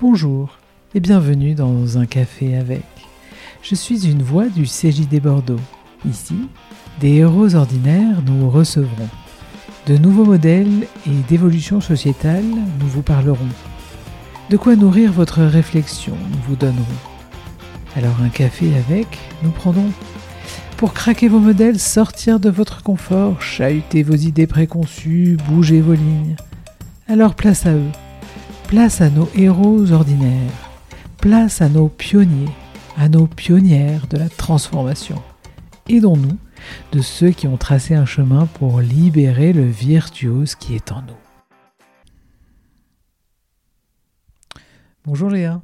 Bonjour et bienvenue dans un café avec. Je suis une voix du CJD Bordeaux. Ici, des héros ordinaires nous recevront. De nouveaux modèles et d'évolution sociétale, nous vous parlerons. De quoi nourrir votre réflexion, nous vous donnerons. Alors un café avec, nous prendrons. Pour craquer vos modèles, sortir de votre confort, chahuter vos idées préconçues, bouger vos lignes. Alors place à eux. Place à nos héros ordinaires. Place à nos pionniers, à nos pionnières de la transformation. Aidons-nous de ceux qui ont tracé un chemin pour libérer le virtuose qui est en nous. Bonjour Léa.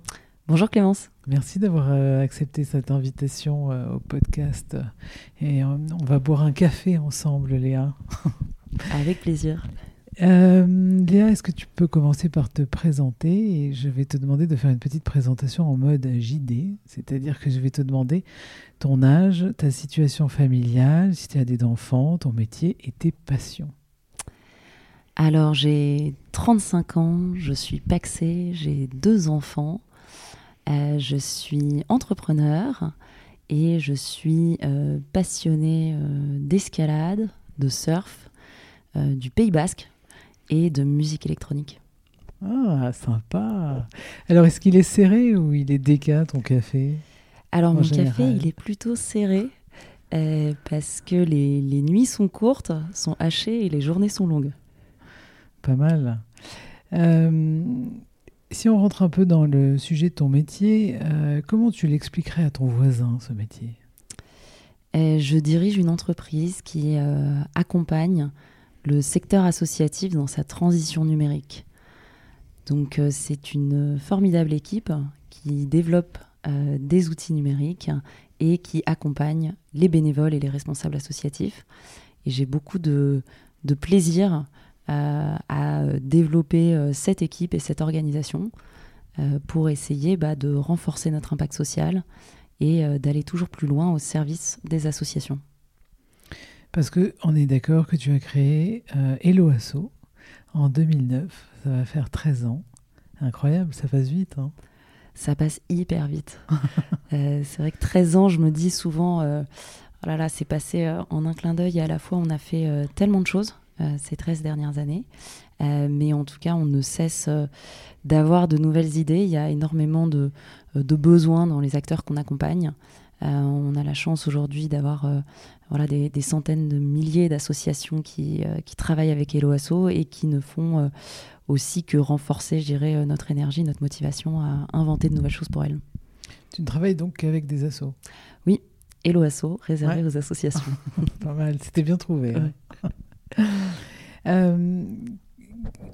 Bonjour Clémence. Merci d'avoir euh, accepté cette invitation euh, au podcast. Et euh, on va boire un café ensemble, Léa. Avec plaisir. Léa, est-ce que tu peux commencer par te présenter je vais te demander de faire une petite présentation en mode JD, c'est-à-dire que je vais te demander ton âge, ta situation familiale, si tu as des enfants, ton métier et tes passions. Alors j'ai 35 ans, je suis paxée, j'ai deux enfants, euh, je suis entrepreneur et je suis euh, passionnée euh, d'escalade, de surf, du Pays Basque et de musique électronique. Ah, sympa. Alors, est-ce qu'il est serré ou il est déca ton café? Alors, mon café, il est plutôt serré parce que les, les, nuits sont courtes, sont hachées et les journées sont longues. Pas mal. Si on rentre un peu dans le sujet de ton métier, euh, comment tu l'expliquerais à ton voisin, ce métier? Euh, Je dirige une entreprise qui euh, accompagne le secteur associatif dans sa transition numérique. Donc c'est une formidable équipe qui développe des outils numériques et qui accompagne les bénévoles et les responsables associatifs. Et j'ai beaucoup de, plaisir euh, à développer euh, cette équipe et cette organisation euh, pour essayer bah, de renforcer notre impact social et d'aller toujours plus loin au service des associations. Parce qu'on est d'accord que tu as créé Hello Asso en 2009, ça va faire 13 ans. Incroyable, ça passe vite. Hein ça passe hyper vite. c'est vrai que 13 ans, je me dis souvent, oh là là, c'est passé en un clin d'œil et à la fois on a fait tellement de choses. Euh, ces 13 dernières années. Euh, mais en tout cas, on ne cesse euh, d'avoir de nouvelles idées. Il y a énormément de besoins dans les acteurs qu'on accompagne. On a la chance aujourd'hui d'avoir voilà, des, des, centaines de milliers d'associations qui, qui, travaillent avec Eloasso et qui ne font aussi que renforcer, je dirais, notre énergie, notre motivation à inventer de nouvelles choses pour elles. Tu travailles donc avec des assos Oui, Eloasso, réservé aux associations. Pas mal, c'était bien trouvé. Hein. Euh,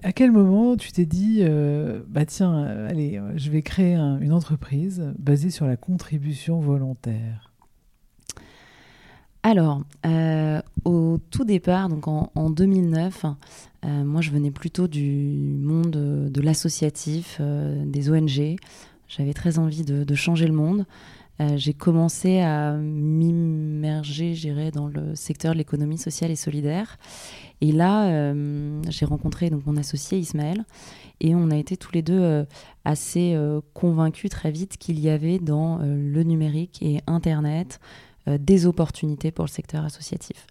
à quel moment tu t'es dit, euh, bah tiens, euh, allez, je vais créer une entreprise basée sur la contribution volontaire? Alors, au tout départ, donc en, 2009, moi je venais plutôt du monde de l'associatif, des ONG. J'avais très envie de, changer le monde. J'ai commencé à m'immerger, j'irais, dans le secteur de l'économie sociale et solidaire. Et là, euh, j'ai rencontré donc mon associé Ismaël et on a été tous les deux euh, assez euh, convaincus très vite qu'il y avait dans le numérique et Internet des opportunités pour le secteur associatif.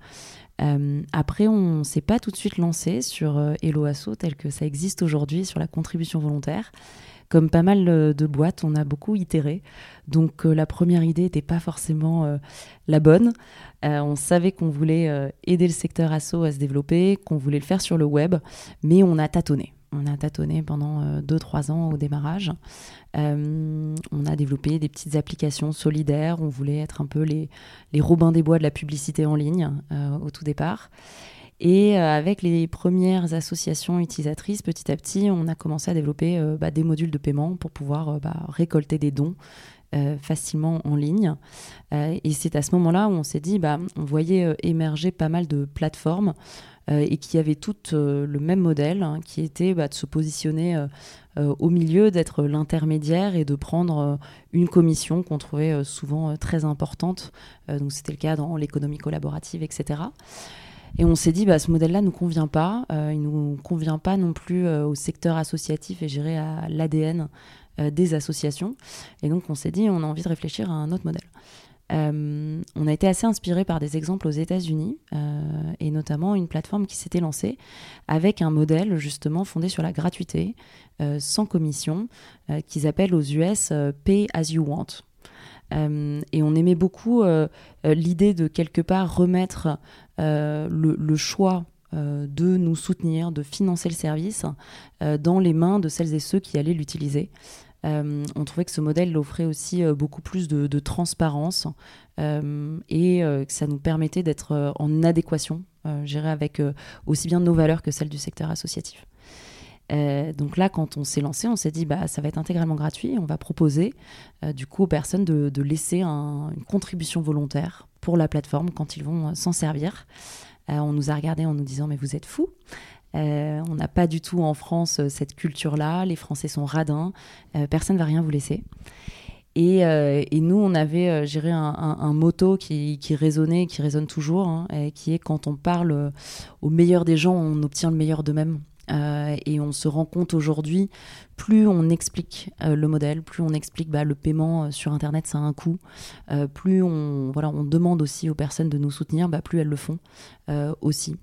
après, on ne s'est pas tout de suite lancé sur Asso tel que ça existe aujourd'hui sur la contribution volontaire comme pas mal euh, de boîtes, on a beaucoup itéré. Donc euh, la première idée n'était pas forcément euh, la bonne. on savait qu'on voulait aider le secteur asso à se développer, qu'on voulait le faire sur le web, mais on a tâtonné. On a tâtonné pendant 2-3 ans au démarrage. on a développé des petites applications solidaires. On voulait être un peu les, les Robins des Bois de la publicité en ligne au tout départ. Et euh, avec les premières associations utilisatrices, petit à petit, on a commencé à développer euh, bah, des modules de paiement pour pouvoir euh, bah, récolter des dons facilement en ligne. et c'est à ce moment-là où on s'est dit, bah, on voyait émerger pas mal de plateformes et qui avaient toutes le même modèle, hein, qui était de se positionner au milieu, d'être l'intermédiaire et de prendre une commission qu'on trouvait souvent très importante. donc c'était le cas dans l'économie collaborative, etc. Et on s'est dit, bah, ce modèle-là ne nous convient pas. Euh, il ne nous convient pas non plus euh, au secteur associatif et gérer à l'ADN des associations. Et donc on s'est dit, on a envie de réfléchir à un autre modèle. Euh, on a été assez inspiré par des exemples aux États-Unis euh, et notamment une plateforme qui s'était lancée avec un modèle justement fondé sur la gratuité, euh, sans commission, qu'ils appellent aux US Pay as you want. Et on aimait beaucoup l'idée de quelque part remettre le, choix de nous soutenir, de financer le service dans les mains de celles et ceux qui allaient l'utiliser. Euh, on trouvait que ce modèle offrait aussi euh, beaucoup plus de, transparence euh, et que ça nous permettait d'être en adéquation, gérer avec aussi bien nos valeurs que celles du secteur associatif. Donc là, quand on s'est lancé, on s'est dit bah ça va être intégralement gratuit. On va proposer du coup aux personnes de, laisser une contribution volontaire pour la plateforme quand ils vont s'en servir. on nous a regardé en nous disant mais vous êtes fous. Euh, on n'a pas du tout en France euh, cette culture-là. Les Français sont radins. Euh, personne ne va rien vous laisser. Et, nous, on avait géré un, motto qui, résonnait, qui résonne toujours, hein, qui est quand on parle au meilleur des gens, on obtient le meilleur d'eux-mêmes. Et on se rend compte aujourd'hui, plus on explique le modèle, plus on explique bah, le paiement sur Internet, ça a un coût, plus on, voilà, on demande aussi aux personnes de nous soutenir, bah, plus elles le font aussi.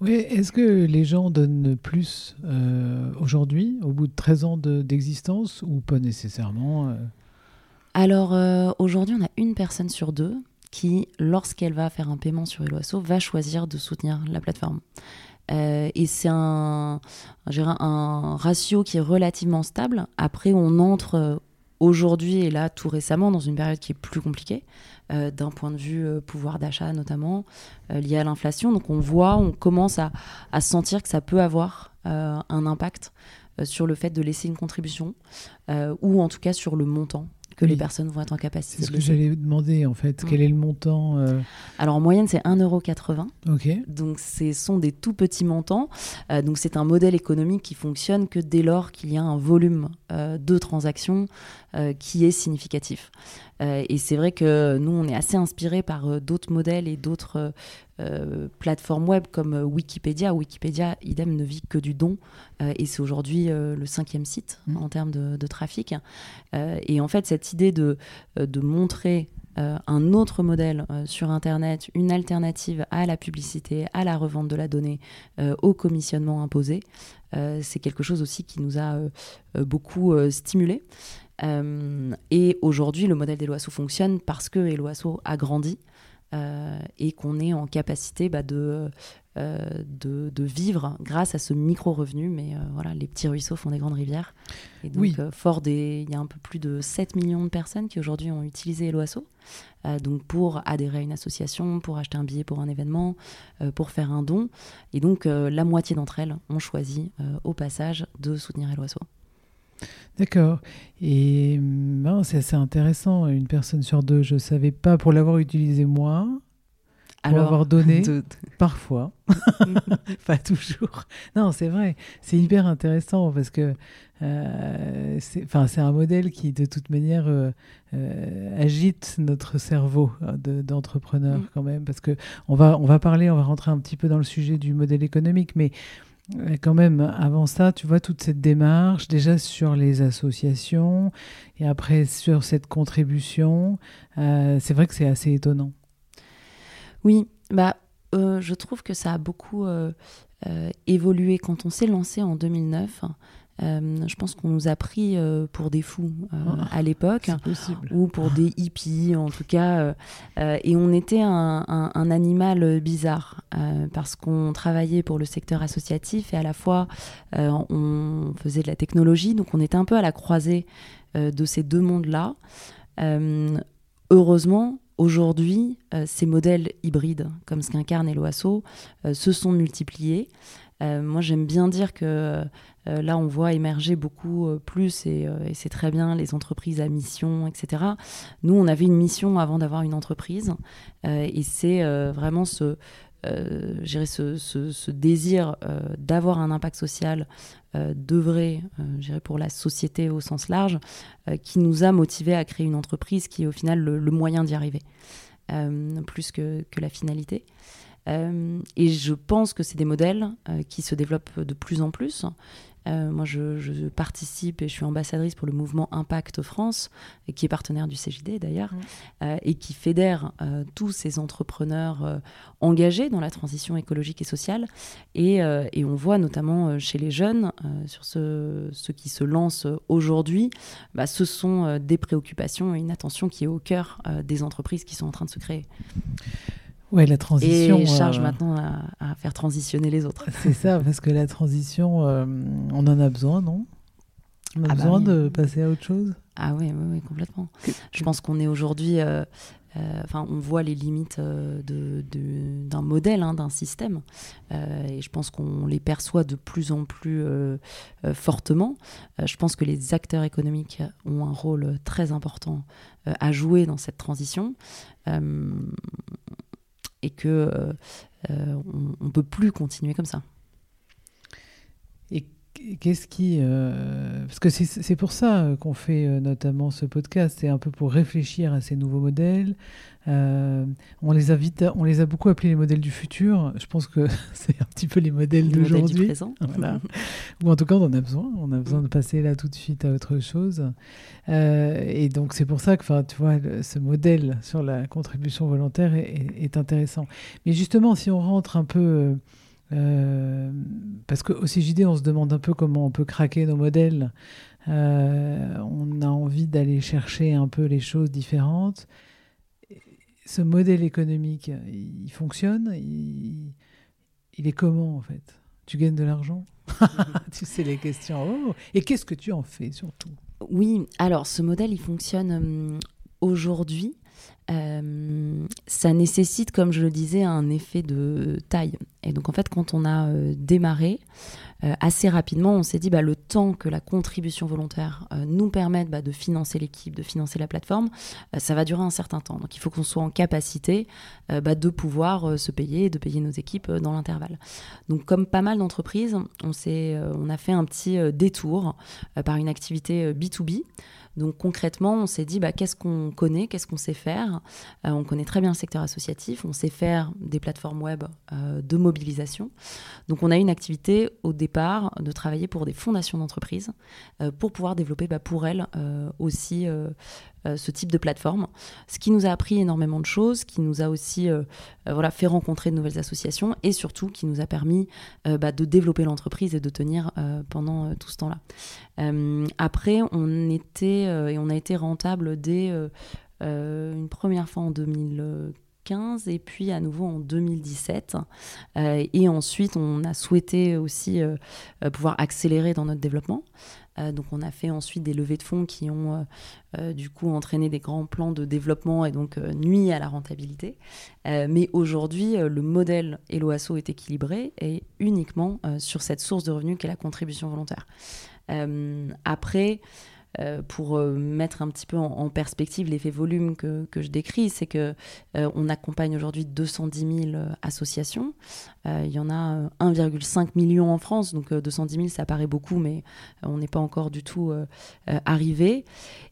Oui, est-ce que les gens donnent plus euh, aujourd'hui, au bout de 13 ans d'existence, ou pas nécessairement euh? Alors, euh, aujourd'hui, on a une personne sur deux qui, lorsqu'elle va faire un paiement sur Eloasso, va choisir de soutenir la plateforme. Et c'est un, ratio qui est relativement stable. Après, on entre aujourd'hui et là tout récemment dans une période qui est plus compliquée euh, d'un point de vue euh, pouvoir d'achat notamment euh, lié à l'inflation. Donc on voit, on commence à, à sentir que ça peut avoir un impact sur le fait de laisser une contribution ou en tout cas sur le montant que les personnes vont être en capacité. C'est ce que j'allais demander en fait. Quel est le montant euh Alors en moyenne c'est 1,80€. Ok. Donc ce sont des tout petits montants. Euh, donc c'est un modèle économique qui fonctionne que dès lors qu'il y a un volume euh, de transactions qui est significatif. et c'est vrai que nous on est assez inspiré par d'autres modèles et d'autres euh, plateforme web comme euh, Wikipédia. Wikipédia, idem, ne vit que du don euh, et c'est aujourd'hui le cinquième site mmh. en termes de, trafic. et en fait, cette idée de, de montrer un autre modèle sur Internet, une alternative à la publicité, à la revente de la donnée, au commissionnement imposé, c'est quelque chose aussi qui nous a beaucoup stimulé. et aujourd'hui, le modèle d'Eloasso fonctionne parce que Eloasso a grandi. Euh, et qu'on est en capacité bah, de, euh, de, de, vivre grâce à ce micro-revenu. Mais euh, voilà, les petits ruisseaux font des grandes rivières. Et donc, fort des. Il y a un peu plus de 7 millions de personnes qui aujourd'hui ont utilisé Eloasso. donc, pour adhérer à une association, pour acheter un billet pour un événement, pour faire un don. Et donc, la moitié d'entre elles ont choisi au passage de soutenir Eloasso. D'accord. Et ben, c'est assez intéressant. Une personne sur deux, je ne savais pas pour l'avoir utilisé moi. Pour avoir donné, parfois, pas toujours. Non, c'est vrai, c'est hyper intéressant parce que euh, c'est un modèle qui, de toute manière, euh, euh, agite notre cerveau d'entrepreneur mm. quand même. Parce que on va, on va parler, on va rentrer un petit peu dans le sujet du modèle économique, mais quand même, avant ça, tu vois, toute cette démarche, déjà sur les associations et après sur cette contribution, euh, c'est vrai que c'est assez étonnant. Oui, bah, euh, je trouve que ça a beaucoup euh, évolué. Quand on s'est lancé en 2009, euh, je pense qu'on nous a pris euh, pour des fous euh, ah, à l'époque, ou pour des hippies en tout cas, et on était un, animal bizarre parce qu'on travaillait pour le secteur associatif et à la fois on faisait de la technologie, donc on était un peu à la croisée de ces deux mondes-là. heureusement, aujourd'hui, ces modèles hybrides, comme ce qu'incarne Eloasso, se sont multipliés. moi, j'aime bien dire que euh, là, on voit émerger beaucoup euh, plus, euh, et, c'est très bien, les entreprises à mission, etc. Nous, on avait une mission avant d'avoir une entreprise, et c'est vraiment ce, désir d'avoir un impact social, d'œuvrer pour la société au sens large, qui nous a motivés à créer une entreprise qui est au final le, moyen d'y arriver, plus que, la finalité. et je pense que c'est des modèles qui se développent de plus en plus Euh, moi, je, participe et je suis ambassadrice pour le mouvement Impact France, qui est partenaire du CJD d'ailleurs, mmh. et qui fédère tous ces entrepreneurs engagés dans la transition écologique et sociale. Et, on voit notamment chez les jeunes, sur ceux, qui se lancent aujourd'hui, bah, ce sont des préoccupations et une attention qui est au cœur des entreprises qui sont en train de se créer. Ouais, la transition. Et charge euh, maintenant à, faire transitionner les autres. C'est ça, parce que la transition, euh, on en a besoin, non? On a ah bah besoin de passer à autre chose? Ah oui, oui, oui complètement. Je pense qu'on est aujourd'hui. Euh, enfin, on voit les limites d'un de, modèle, hein, d'un système, et je pense qu'on les perçoit de plus en plus fortement. je pense que les acteurs économiques ont un rôle très important à jouer dans cette transition et que euh, euh, on, peut plus continuer comme ça. Qu'est-ce qui euh, parce que c'est pour ça qu'on fait notamment ce podcast, c'est un peu pour réfléchir à ces nouveaux modèles, euh, on les a on les a beaucoup appelés les modèles du futur. Je pense que c'est un petit peu les modèles d'aujourd'hui. Ou en tout cas, on en a besoin. On a besoin de passer là tout de suite à autre chose. Euh, et donc, c'est pour ça que, tu vois, ce modèle sur la contribution volontaire est, intéressant. Mais justement, si on rentre un peu, euh, parce qu'au CJD, on se demande un peu comment on peut craquer nos modèles. on a envie d'aller chercher un peu les choses différentes ce modèle économique, il fonctionne? Il, est comment en fait? Tu gagnes de l'argent? Tu sais les questions. Oh, et qu'est-ce que tu en fais surtout? Oui, alors ce modèle, il fonctionne hum, aujourd'hui. Euh, ça nécessite, comme je le disais, un effet de taille. Et donc en fait, quand on a euh, démarré, euh, assez rapidement, on s'est dit bah, le temps que la contribution volontaire nous permette bah, de financer l'équipe, de financer la plateforme, ça va durer un certain temps. Donc il faut qu'on soit en capacité bah, de pouvoir se payer, de payer nos équipes dans l'intervalle. Donc comme pas mal d'entreprises, on, on a fait un petit détour par une activité B2B. Donc concrètement, on s'est dit bah, qu'est-ce qu'on connaît, qu'est-ce qu'on sait faire? on connaît très bien le secteur associatif, on sait faire des plateformes web de mobilisation. Donc on a une activité au départ de travailler pour des fondations d'entreprises euh, pour pouvoir développer bah, pour elles euh, aussi euh, ce type de plateforme. Ce qui nous a appris énormément de choses, qui nous a aussi voilà, fait rencontrer de nouvelles associations et surtout qui nous a permis bah, de développer l'entreprise et de tenir pendant tout ce temps-là. après, on était et on a été rentable dès une première fois en 2015 et puis à nouveau en 2017. Euh, et ensuite, on a souhaité aussi euh, euh, pouvoir accélérer dans notre développement. Donc on a fait ensuite des levées de fonds qui ont du coup entraîné des grands plans de développement et donc nuit à la rentabilité. mais aujourd'hui, le modèle Eloasso est équilibré et uniquement sur cette source de revenus qu'est la contribution volontaire. après, euh, pour euh, mettre un petit peu en, perspective l'effet volume que, que, je décris, c'est que euh, on accompagne aujourd'hui 210 000 associations. il y en a 1,5 million en France, donc 210 000 ça paraît beaucoup, mais on n'est pas encore du tout arrivé.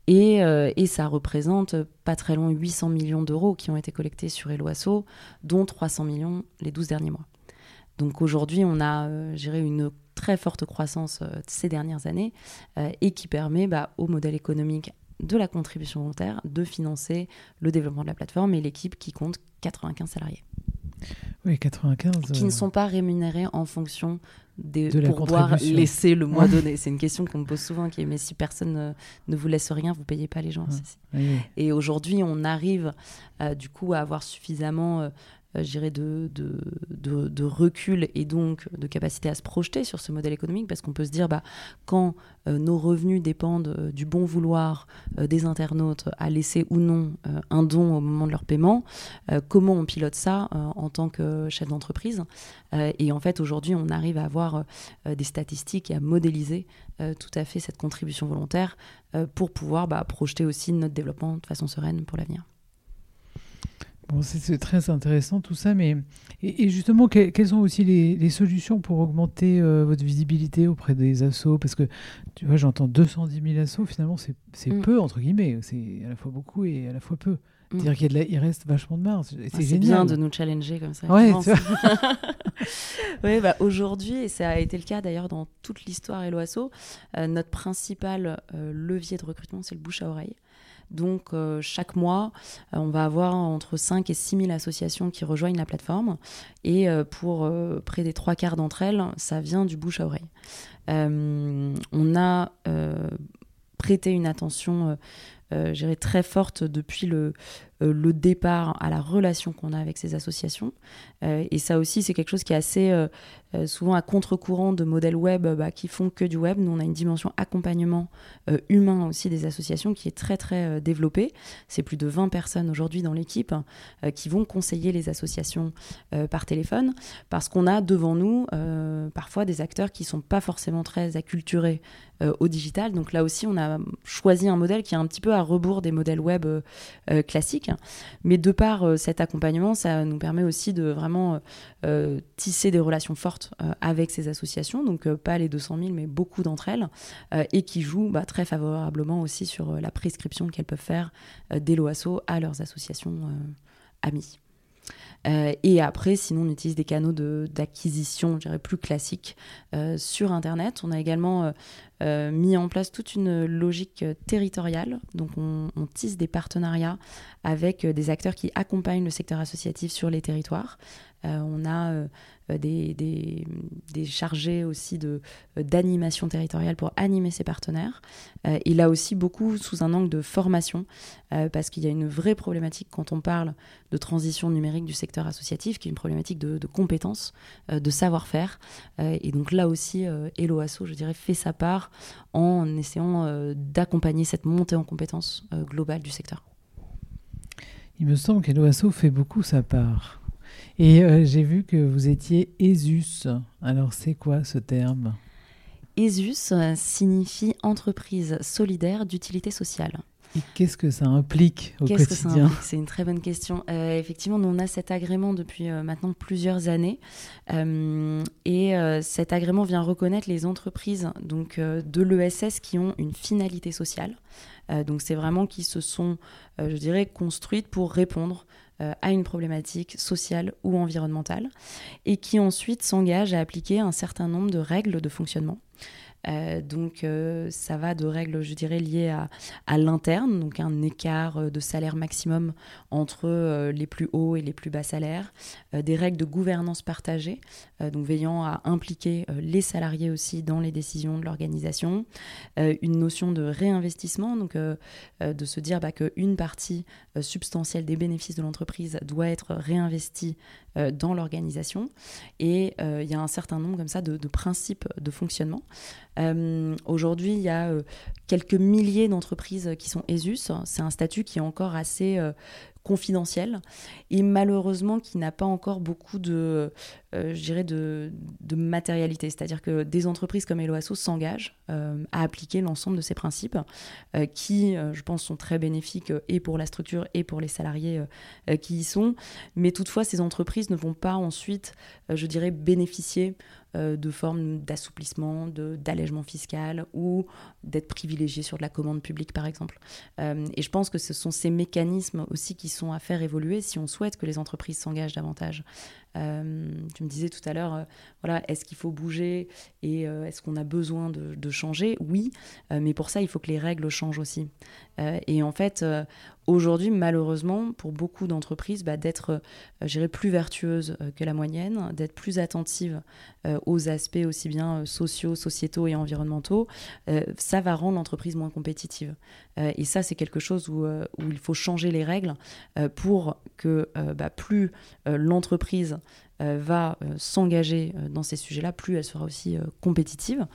Et, et, ça représente pas très loin 800 millions d'euros qui ont été collectés sur Eloasso, dont 300 millions les 12 derniers mois. Donc aujourd'hui, on a, euh, une très forte croissance euh, ces dernières années euh, et qui permet bah, au modèle économique de la contribution volontaire de financer le développement de la plateforme et l'équipe qui compte 95 salariés. Oui, 95. Qui ne sont pas rémunérés en fonction des, de pour pouvoir laisser le mois donné. C'est une question qu'on me pose souvent qui est mais si personne ne, vous laisse rien, vous payez pas les gens. Et aujourd'hui, on arrive du coup à avoir suffisamment euh, j'irais, de, de, de, recul et donc de capacité à se projeter sur ce modèle économique, parce qu'on peut se dire, bah, quand euh, nos revenus dépendent euh, du bon vouloir des internautes à laisser ou non un don au moment de leur paiement, comment on pilote ça en tant que chef d'entreprise? Et en fait, aujourd'hui, on arrive à avoir des statistiques et à modéliser tout à fait cette contribution volontaire pour pouvoir bah, projeter aussi notre développement de façon sereine pour l'avenir. Bon, c'est très intéressant tout ça, mais et, justement, quelles sont aussi les, solutions pour augmenter euh, votre visibilité auprès des assos? Parce que tu vois, j'entends 210 000 assos, finalement, c'est mm. peu, entre guillemets, c'est à la fois beaucoup et à la fois peu. Mm. C'est-à-dire qu'il il reste vachement de marge. C'est ah, génial. bien de nous challenger comme ça. Ouais, ouais bah, aujourd'hui, et ça a été le cas d'ailleurs dans toute l'histoire Eloasso, euh, notre principal euh, levier de recrutement, c'est le bouche à oreille. Donc euh, chaque mois, on va avoir entre 5 et 6 000 associations qui rejoignent la plateforme. Et pour près des trois quarts d'entre elles, ça vient du bouche à oreille. on a prêté une attention euh, très forte depuis le, euh, départ à la relation qu'on a avec ces associations. Euh, et ça aussi, c'est quelque chose qui est assez euh, souvent à contre-courant de modèles web bah, qui font que du web. Nous, on a une dimension accompagnement humain aussi des associations qui est très très développée. C'est plus de 20 personnes aujourd'hui dans l'équipe qui vont conseiller les associations par téléphone parce qu'on a devant nous parfois des acteurs qui sont pas forcément très acculturés au digital. Donc là aussi, on a choisi un modèle qui est un petit peu à rebours des modèles web classiques mais de par euh, cet accompagnement, ça nous permet aussi de vraiment euh, euh, tisser des relations fortes avec ces associations, donc pas les 200 000, mais beaucoup d'entre elles, et qui jouent bah, très favorablement aussi sur la prescription qu'elles peuvent faire des LOASO à leurs associations amies. et après, sinon, on utilise des canaux d'acquisition, je dirais, plus classiques sur Internet. On a également euh, mis en place toute une logique territoriale. Donc on, tisse des partenariats avec des acteurs qui accompagnent le secteur associatif sur les territoires. Euh, on a euh, des, des, chargés aussi de, d'animation territoriale pour animer ses partenaires. et là aussi, beaucoup sous un angle de formation, parce qu'il y a une vraie problématique quand on parle de transition numérique du secteur associatif, qui est une problématique de, compétences, de savoir-faire. et donc là aussi, Eloasso, je dirais, fait sa part en essayant euh, d'accompagner cette montée en compétences euh, globale du secteur. Il me semble qu'Eloasso fait beaucoup sa part. Et euh, j'ai vu que vous étiez ESUS. Alors c'est quoi ce terme? ESUS signifie entreprise solidaire d'utilité sociale. Et qu'est-ce que ça implique au quotidien? C'est une très bonne question. Euh, effectivement, nous, on a cet agrément depuis euh, maintenant plusieurs années. Euh, et cet agrément vient reconnaître les entreprises donc, de l'ESS qui ont une finalité sociale. donc, c'est vraiment qui se sont, je dirais, construites pour répondre à une problématique sociale ou environnementale et qui ensuite s'engagent à appliquer un certain nombre de règles de fonctionnement. Euh, donc euh, ça va de règles, je dirais, liées à, l'interne, donc un écart euh, de salaire maximum entre les plus hauts et les plus bas salaires, des règles de gouvernance partagée, donc veillant à impliquer les salariés aussi dans les décisions de l'organisation, une notion de réinvestissement, donc de se dire bah, qu'une partie substantielle des bénéfices de l'entreprise doit être réinvestie dans l'organisation, et il y a un certain nombre comme ça de, de principes de fonctionnement. Euh, aujourd'hui, il y a euh, quelques milliers d'entreprises qui sont ESUS. C'est un statut qui est encore assez euh, confidentiel et malheureusement qui n'a pas encore beaucoup de, je dirais de, matérialité. C'est-à-dire que des entreprises comme Eloasso s'engagent à appliquer l'ensemble de ces principes qui, je pense, sont très bénéfiques et pour la structure et pour les salariés qui y sont. Mais toutefois, ces entreprises ne vont pas ensuite, je dirais, bénéficier euh, de formes d'assouplissement, d'allègement fiscal ou d'être privilégié sur de la commande publique, par exemple. Euh, et je pense que ce sont ces mécanismes aussi qui sont à faire évoluer si on souhaite que les entreprises s'engagent davantage. Euh, tu me disais tout à l'heure, voilà, est-ce qu'il faut bouger et est-ce qu'on a besoin de, de changer? Oui, mais pour ça, il faut que les règles changent aussi. et en fait, aujourd'hui, malheureusement, pour beaucoup d'entreprises, bah, d'être, euh, plus vertueuse euh, que la moyenne, d'être plus attentive euh, aux aspects aussi bien sociaux, sociétaux et environnementaux, ça va rendre l'entreprise moins compétitive. et ça, c'est quelque chose où, il faut changer les règles pour que bah, plus l'entreprise euh, va euh, s'engager euh, dans ces sujets-là, plus elle sera aussi compétitive.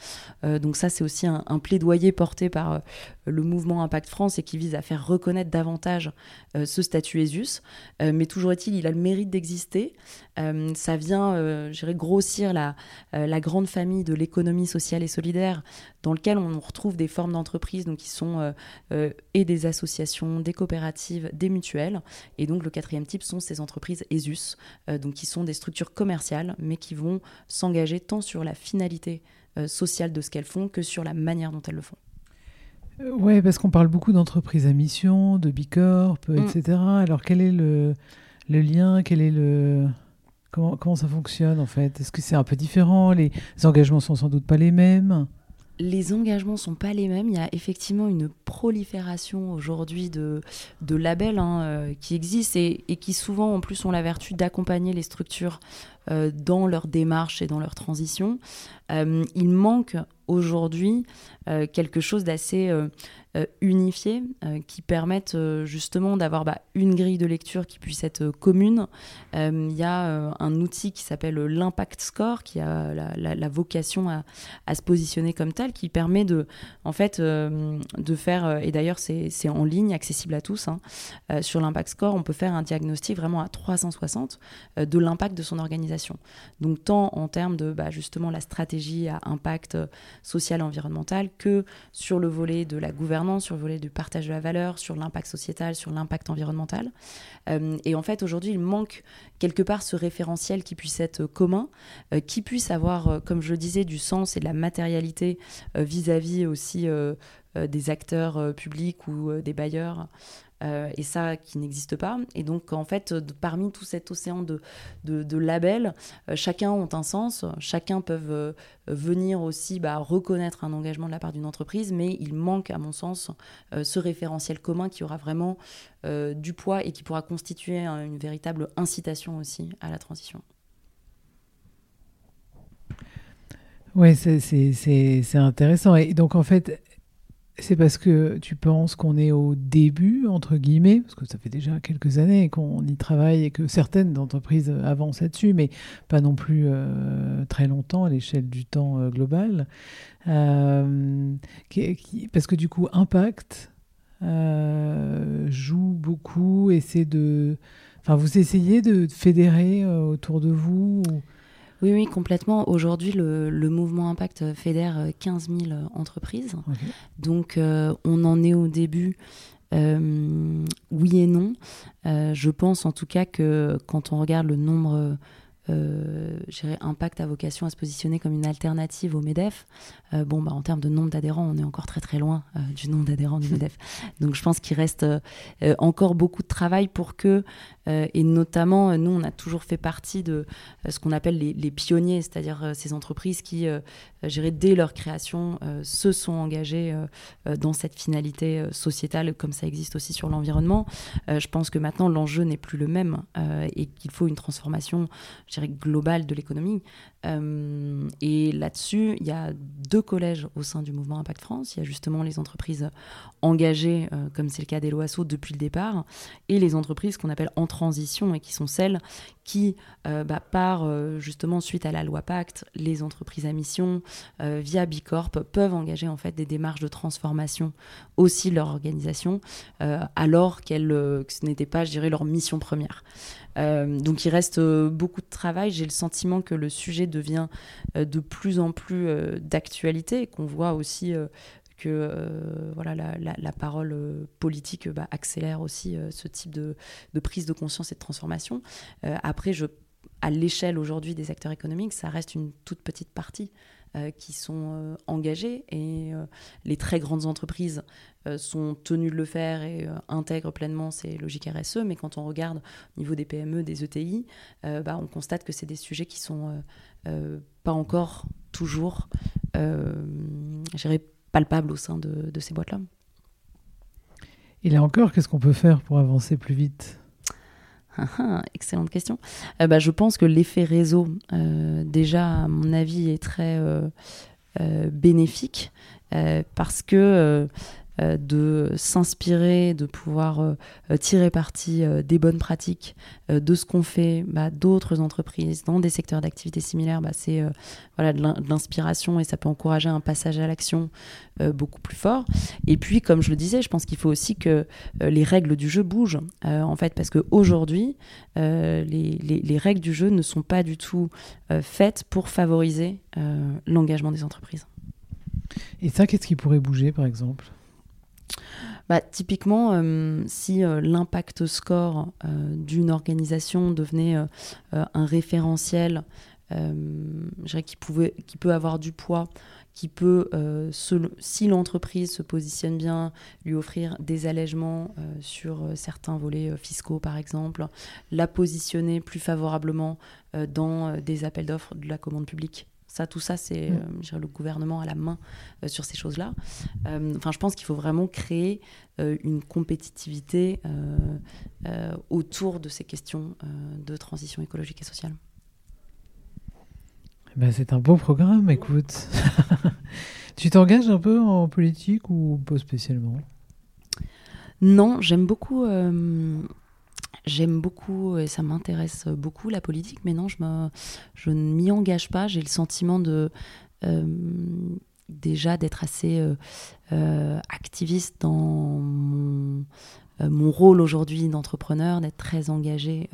donc ça, c'est aussi un, plaidoyer porté par le mouvement Impact France et qui vise à faire reconnaître davantage ce statut ESUS. mais toujours est-il, il a le mérite d'exister. ça vient, grossir la grande famille de l'économie sociale et solidaire dans lequel on retrouve des formes d'entreprises donc qui sont et des associations, des coopératives, des mutuelles. Et donc le quatrième type sont ces entreprises ESUS, donc qui sont des structures commerciales, mais qui vont s'engager tant sur la finalité euh, sociale de ce qu'elles font que sur la manière dont elles le font. Oui, parce qu'on parle beaucoup d'entreprises à mission, de Bicorp, mm. etc. Alors quel est le, le lien Quel est le comment, comment ça fonctionne en fait? Est-ce que c'est un peu différent? Les engagements sont sans doute pas les mêmes? Les engagements sont pas les mêmes. Il y a effectivement une prolifération aujourd'hui de, labels hein, euh, qui existent et, qui souvent en plus ont la vertu d'accompagner les structures euh, dans leur démarche et dans leur transition. Euh, il manque aujourd'hui quelque chose d'assez euh, euh, qui permettent euh, justement d'avoir bah, une grille de lecture qui puisse être commune. Il y a un outil qui s'appelle l'impact score qui a la, vocation à, se positionner comme tel, qui permet de, en fait, de faire, et d'ailleurs c'est en ligne, accessible à tous, hein, sur l'impact score, on peut faire un diagnostic vraiment à 360 de l'impact de son organisation. Donc tant en termes de bah, justement la stratégie à impact social environnemental que sur le volet de la gouvernance sur le volet du partage de la valeur, sur l'impact sociétal, sur l'impact environnemental. Euh, et en fait, aujourd'hui, il manque quelque part ce référentiel qui puisse être commun, euh, qui puisse avoir, euh, comme je le disais, du sens et de la matérialité vis-à- ៗ aussi des acteurs publics ou des bailleurs. Euh, et ça qui n'existe pas. Et donc, en fait, parmi tout cet océan de, de, labels, euh, chacun ont un sens, chacun peut euh, venir aussi bah, reconnaître un engagement de la part d'une entreprise, mais il manque, à mon sens, ce référentiel commun qui aura vraiment du poids et qui pourra constituer une véritable incitation aussi à la transition. Oui, c'est intéressant. Et donc, en fait, c'est parce que tu penses qu'on est au début, entre guillemets, parce que ça fait déjà quelques années qu'on y travaille et que certaines entreprises avancent là-dessus, mais pas non plus euh, très longtemps à l'échelle du temps euh, global. Euh, parce que du coup, Impact joue beaucoup, essaie de... Enfin, vous essayez de fédérer autour de vous oui, oui, complètement. Aujourd'hui, le, mouvement Impact fédère 15 000 entreprises. Donc, euh, on en est au début. Euh, oui et non. Euh, je pense en tout cas que quand on regarde le nombre euh, Impact a vocation à se positionner comme une alternative au MEDEF. Euh, bon, bah, en termes de nombre d'adhérents, on est encore très très loin euh, du nombre d'adhérents du MEDEF. Donc je pense qu'il reste euh, encore beaucoup de travail pour que, et notamment, nous, on a toujours fait partie de ce qu'on appelle les, les pionniers, c'est-à-dire ces entreprises qui, dès leur création, se sont engagées dans cette finalité sociétale, comme ça existe aussi sur l'environnement. je pense que maintenant, l'enjeu n'est plus le même et qu'il faut une transformation, globale de l'économie. Euh, et là-dessus, il y a deux collèges au sein du mouvement Impact France. Il y a justement les entreprises engagées, euh, comme c'est le cas des Loasso depuis le départ, et les entreprises qu'on appelle en transition et qui sont celles qui, euh, bah, par justement suite à la loi Pacte, les entreprises à mission via Bicorp peuvent engager en fait des démarches de transformation aussi de leur organisation, alors qu'elles, que ce n'était pas, je dirais, leur mission première. donc il reste beaucoup de travail. J'ai le sentiment que le sujet devient euh, de plus en plus euh, d'actualité qu'on voit aussi euh, que voilà, la, parole politique bah, accélère aussi ce type de, prise de conscience et de transformation. après, à l'échelle aujourd'hui des acteurs économiques, ça reste une toute petite partie. Qui sont engagés et les très grandes entreprises sont tenues de le faire et intègrent pleinement ces logiques RSE. Mais quand on regarde au niveau des PME, des ETI, bah, on constate que c'est des sujets qui sont euh, pas encore toujours euh, palpable au sein de, ces boîtes-là. Et là encore, qu'est-ce qu'on peut faire pour avancer plus vite? Excellente question. Euh, bah, je pense que l'effet réseau, euh, déjà, à mon avis, est très bénéfique parce que euh, de s'inspirer, de pouvoir euh, euh, tirer parti des bonnes pratiques, de ce qu'on fait bah, d'autres entreprises dans des secteurs d'activité similaires, bah, c'est voilà, de l'inspiration et ça peut encourager un passage à l'action beaucoup plus fort. Et puis, comme je le disais, je pense qu'il faut aussi que les règles du jeu bougent, en fait, parce qu'aujourd'hui, les, les, les, règles du jeu ne sont pas du tout faites pour favoriser l'engagement des entreprises. Et ça, qu'est-ce qui pourrait bouger, par exemple? Bah, typiquement, euh, si euh, l'impact score euh, d'une organisation devenait un référentiel je dirais, qui, pouvait, peut avoir du poids qui peut, si l'entreprise se positionne bien, lui offrir des allègements sur certains volets fiscaux, par exemple, la positionner plus favorablement dans des appels d'offres de la commande publique. Ça, tout ça, c'est mmh. le gouvernement à la main sur ces choses-là. Enfin, je pense qu'il faut vraiment créer une compétitivité autour de ces questions de transition écologique et sociale. Ben, c'est un beau programme, écoute. tu t'engages un peu en politique ou pas spécialement? Non, j'aime beaucoup. Euh, j'aime beaucoup et ça m'intéresse beaucoup la politique, mais non, je, je ne m'y engage pas. J'ai le sentiment de. Euh, déjà d'être assez euh, activiste dans mon, rôle aujourd'hui d'entrepreneur, d'être très engagé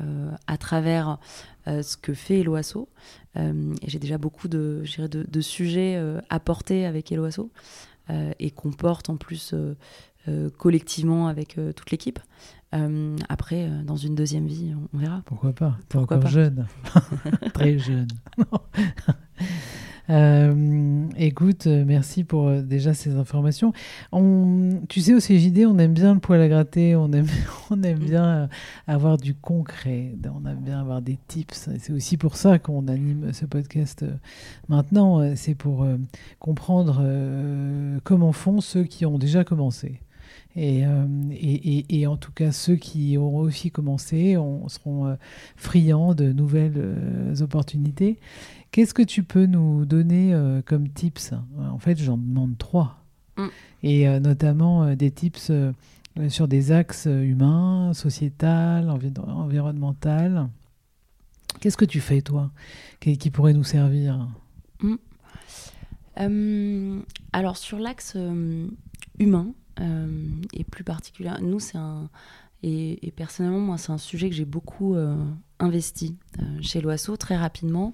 à travers ce que fait. Euh, et j'ai déjà beaucoup de, de, sujets euh, à porter avec Eloasso euh, et qu'on porte en plus collectivement avec toute l'équipe. après, dans une deuxième vie, on, verra. Pourquoi pas? T'es encore jeune. Très jeune. Euh, écoute, euh, merci pour euh, déjà ces informations. On, tu sais, au CJD, on aime bien le poil à gratter, on aime, on aime bien avoir du concret, on aime bien avoir des tips. C'est aussi pour ça qu'on anime ce podcast maintenant. C'est pour comprendre comment font ceux qui ont déjà commencé. Et, et, et, en tout cas, ceux qui auront aussi commencé on, seront friands de nouvelles opportunités. Qu'est-ce que tu peux nous donner euh, comme tips? En fait, j'en demande trois. Mm. Et euh, notamment euh, des tips sur des axes humains, sociétal, environnemental. Qu'est-ce que tu fais, toi, qui, pourrait nous servir? Mm. Alors, sur l'axe humain, et plus particulièrement, nous, c'est un. Et, personnellement, moi, c'est un sujet que j'ai beaucoup investi chez l'OASO très rapidement.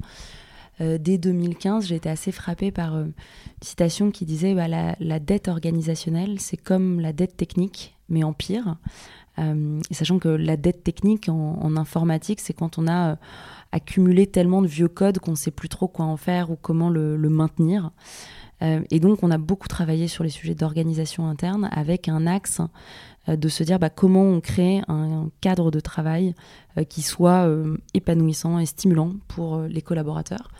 Euh, dès 2015, j'ai été assez frappée par euh, une citation qui disait bah, la, dette organisationnelle, c'est comme la dette technique, mais en pire. Euh, sachant que la dette technique en, informatique, c'est quand on a accumulé tellement de vieux codes qu'on ne sait plus trop quoi en faire ou comment le maintenir. Et donc, on a beaucoup travaillé sur les sujets d'organisation interne avec un axe euh, de se dire bah, comment on crée un cadre de travail euh, qui soit euh, épanouissant et stimulant pour les collaborateurs.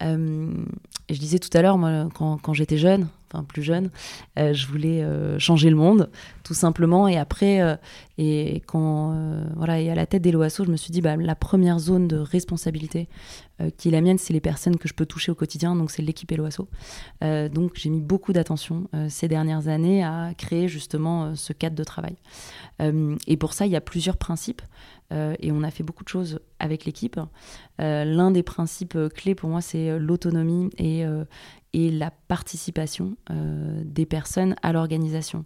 je disais tout à l'heure, moi, quand j'étais jeune, plus jeune, euh, je voulais euh, changer le monde, tout simplement. Et après, euh, et quand voilà, et à la tête des je me suis dit, bah, la première zone de responsabilité qui est la mienne, c'est les personnes que je peux toucher au quotidien, donc c'est l'équipe Eloasso. donc j'ai mis beaucoup d'attention ces dernières années à créer justement ce cadre de travail. et pour ça, il y a plusieurs principes. et on a fait beaucoup de choses avec l'équipe. L'un des principes clés pour moi, c'est l'autonomie et, et la participation euh, des personnes à l'organisation.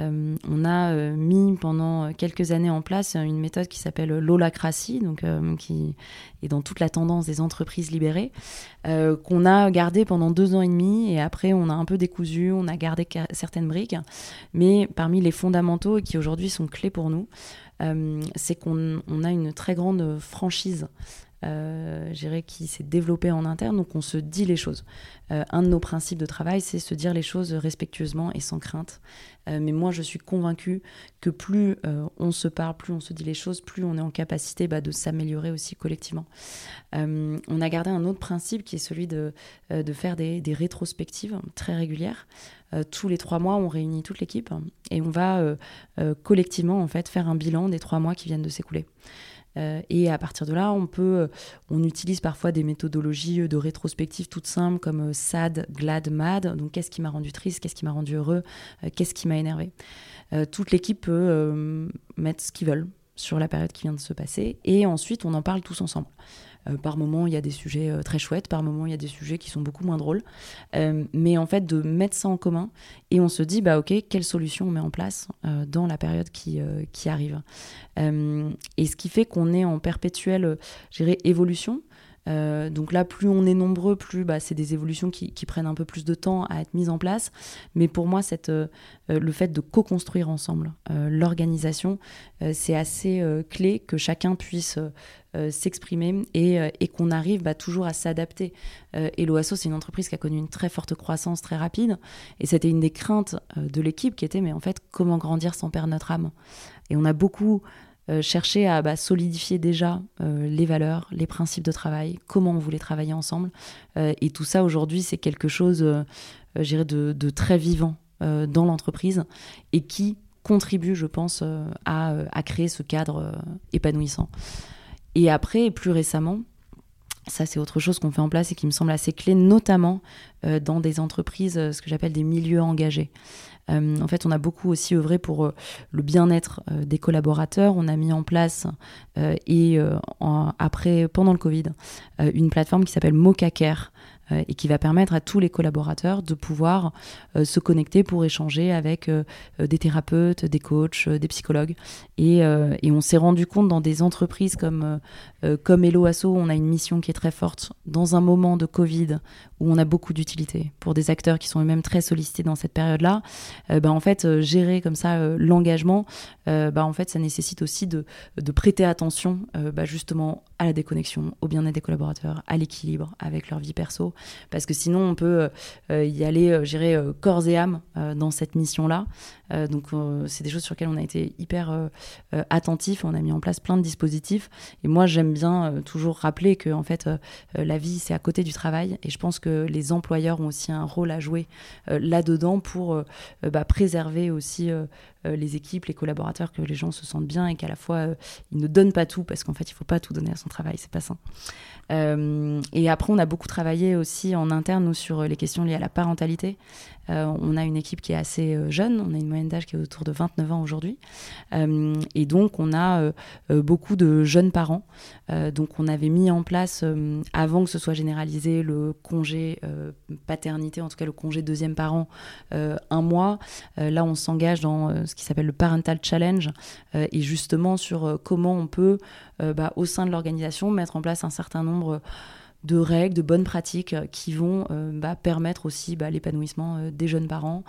Euh, on a euh, mis pendant quelques années en place une méthode qui s'appelle l'holacratie, donc qui est dans toute la tendance des entreprises libérées, qu'on a gardé pendant deux ans et demi et après on a un peu décousu, on a gardé certaines briques, mais parmi les fondamentaux qui aujourd'hui sont clés pour nous, c'est qu'on a une très grande franchise euh, qui s'est développé en interne. Donc on se dit les choses. Euh, un de nos principes de travail, c'est se dire les choses respectueusement et sans crainte. Euh, mais moi, je suis convaincue que plus euh, on se parle, plus on se dit les choses, plus on est en capacité bah, de s'améliorer aussi collectivement. on a gardé un autre principe qui est celui de, de faire des, des, rétrospectives très régulières. tous les trois mois, on réunit toute l'équipe et on va collectivement en fait faire un bilan des trois mois qui viennent de s'écouler. Euh, et à partir de là, on peut, euh, on utilise parfois des méthodologies euh, de rétrospective toutes simples comme SAD, GLAD, MAD. Donc, qu'est-ce qui m'a rendu triste, qu'est-ce qui m'a rendu heureux, qu'est-ce qui m'a énervé? toute l'équipe peut mettre ce qu'ils veulent sur la période qui vient de se passer et ensuite on en parle tous ensemble. Euh, par moment, il y a des sujets euh, très chouettes, par moment, il y a des sujets qui sont beaucoup moins drôles. Euh, mais en fait, de mettre ça en commun et on se dit, bah ok, quelle solution on met en place dans la période qui, qui arrive. et ce qui fait qu'on est en perpétuelle, évolution. Euh, donc là, plus on est nombreux, plus bah, c'est des évolutions qui, prennent un peu plus de temps à être mises en place. Mais pour moi, cette, euh, le fait de co-construire ensemble l'organisation, c'est assez clé que chacun puisse s'exprimer et, qu'on arrive bah, toujours à s'adapter. et l'OASO, c'est une entreprise qui a connu une très forte croissance très rapide. Et c'était une des craintes de l'équipe qui était, mais en fait, comment grandir sans perdre notre âme? Et on a beaucoup euh, chercher à bah, solidifier déjà euh, les valeurs, les principes de travail, comment on voulait travailler ensemble. Euh, et tout ça, aujourd'hui, c'est quelque chose, de, de, très vivant dans l'entreprise et qui contribue, je pense, à, créer ce cadre épanouissant. Et après, plus récemment, ça, c'est autre chose qu'on fait en place et qui me semble assez clé, notamment dans des entreprises, ce que j'appelle des milieux engagés. Euh, en fait, on a beaucoup aussi œuvré pour euh, le bien-être euh, des collaborateurs. On a mis en place, et après, pendant le Covid, une plateforme qui s'appelle Mocacare, euh, et qui va permettre à tous les collaborateurs de pouvoir euh, se connecter pour échanger avec euh, des thérapeutes, des coachs, des psychologues. Et on s'est rendu compte dans des entreprises comme, comme Hello Asso, on a une mission qui est très forte dans un moment de Covid où on a beaucoup d'utilité pour des acteurs qui sont eux-mêmes très sollicités dans cette période-là. bah, en fait, gérer comme ça l'engagement, bah, en fait, ça nécessite aussi de, prêter attention bah, justement à la déconnexion, au bien-être des collaborateurs, à l'équilibre avec leur vie perso, parce que sinon on peut euh, y aller, euh, gérer euh, corps et âme dans cette mission-là. donc c'est des choses sur lesquelles on a été hyper attentifs, on a mis en place plein de dispositifs. Et moi j'aime bien toujours rappeler que en fait la vie c'est à côté du travail, et je pense que les employeurs ont aussi un rôle à jouer là-dedans pour bah, préserver aussi les équipes, les collaborateurs, que les gens se sentent bien et qu'à la fois ils ne donnent pas tout parce qu'en fait il faut pas tout donner à son travail, c'est pas sain. Euh, et après, on a beaucoup travaillé aussi en interne nous, sur les questions liées à la parentalité. Euh, on a une équipe qui est assez euh, jeune, on a une moyenne d'âge qui est autour de 29 ans aujourd'hui. et donc, on a beaucoup de jeunes parents. donc, on avait mis en place, avant que ce soit généralisé, le congé paternité, en tout cas le congé deuxième parent, un mois. là, on s'engage dans ce qui s'appelle le Parental Challenge, et justement sur comment on peut, bah, au sein de l'organisation, mettre en place un certain nombre de règles, de bonnes pratiques euh, qui vont euh, bah, permettre aussi bah, l'épanouissement euh, des jeunes parents.